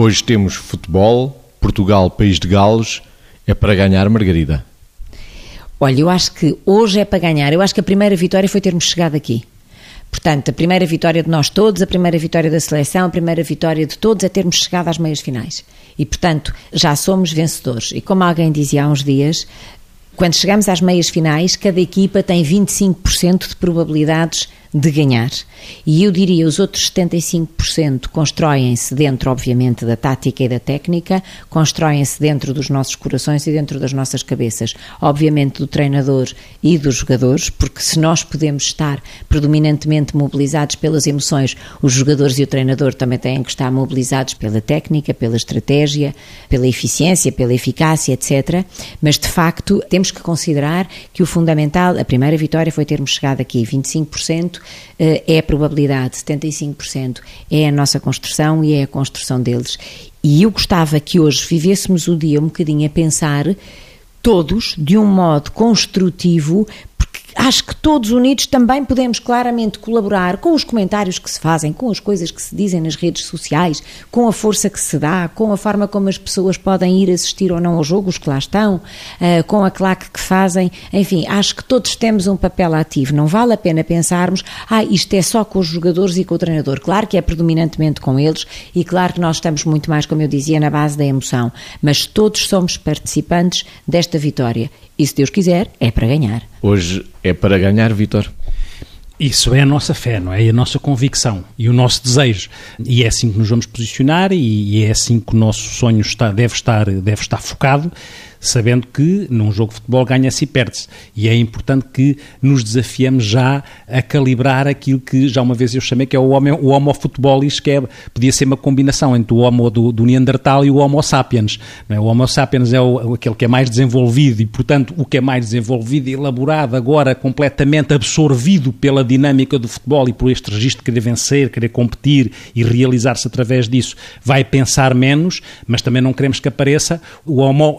Hoje temos futebol, Portugal, país de galos, é para ganhar, Margarida. Olha, eu acho que hoje é para ganhar. Eu acho que a primeira vitória foi termos chegado aqui. Portanto, a primeira vitória de nós todos, a primeira vitória da seleção, a primeira vitória de todos é termos chegado às meias finais. E, portanto, já somos vencedores. E como alguém dizia há uns dias, quando chegamos às meias finais, cada equipa tem 25% de probabilidades de ganhar. E eu diria os outros 75% constroem-se dentro, obviamente, da tática e da técnica, constroem-se dentro dos nossos corações e dentro das nossas cabeças. Obviamente do treinador e dos jogadores, porque se nós podemos estar predominantemente mobilizados pelas emoções, os jogadores e o treinador também têm que estar mobilizados pela técnica, pela estratégia, pela eficiência, pela eficácia, etc. Mas de facto temos que considerar que o fundamental, a primeira vitória foi termos chegado aqui 25% eh, é a probabilidade, 75% é a nossa construção e é a construção deles. E eu gostava que hoje vivêssemos o dia um bocadinho a pensar todos de um modo construtivo acho que todos unidos também podemos claramente colaborar com os comentários que se fazem, com as coisas que se dizem nas redes sociais, com a força que se dá, com a forma como as pessoas podem ir assistir ou não ao jogo, os que lá estão, uh, com a claque que fazem. Enfim, acho que todos temos um papel ativo. Não vale a pena pensarmos, ah, isto é só com os jogadores e com o treinador. Claro que é predominantemente com eles e claro que nós estamos muito mais, como eu dizia, na base da emoção, mas todos somos participantes desta vitória. E se Deus quiser, é para ganhar. Hoje é para ganhar, Vitor? Isso é a nossa fé, não é? E a nossa convicção e o nosso desejo. E é assim que nos vamos posicionar e é assim que o nosso sonho está, deve, estar, deve estar focado sabendo que num jogo de futebol ganha-se e perde-se. E é importante que nos desafiemos já a calibrar aquilo que já uma vez eu chamei que é o homo, o homo futebolis, que é, podia ser uma combinação entre o homo do, do Neandertal e o homo sapiens. É? O homo sapiens é o, aquele que é mais desenvolvido e, portanto, o que é mais desenvolvido e elaborado agora completamente absorvido pela dinâmica do futebol e por este registro de querer vencer, querer competir e realizar-se através disso, vai pensar menos, mas também não queremos que apareça o homo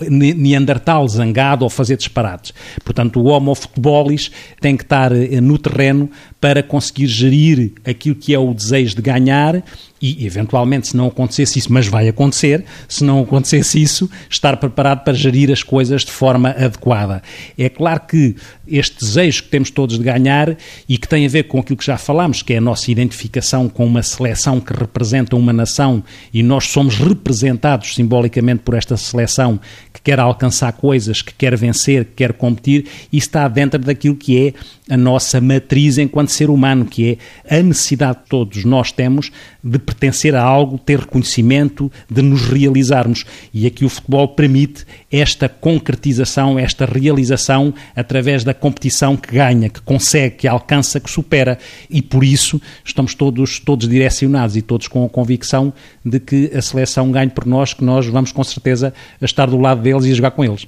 Neandertal zangado ou fazer disparates. Portanto, o homo futebolis tem que estar eh, no terreno para conseguir gerir aquilo que é o desejo de ganhar e, eventualmente, se não acontecesse isso, mas vai acontecer, se não acontecesse isso, estar preparado para gerir as coisas de forma adequada. É claro que este desejo que temos todos de ganhar e que tem a ver com aquilo que já falámos, que é a nossa identificação com uma seleção que representa uma nação e nós somos representados simbolicamente por esta seleção que quer alcançar coisas, que quer vencer, que quer competir, e está dentro daquilo que é a nossa matriz enquanto ser humano, que é a necessidade que todos nós temos de pertencer a algo, ter reconhecimento, de nos realizarmos. E aqui o futebol permite esta concretização, esta realização através da competição que ganha, que consegue, que alcança, que supera. E por isso estamos todos, todos direcionados e todos com a convicção de que a seleção ganhe por nós, que nós vamos com certeza estar do lado deles e a com eles.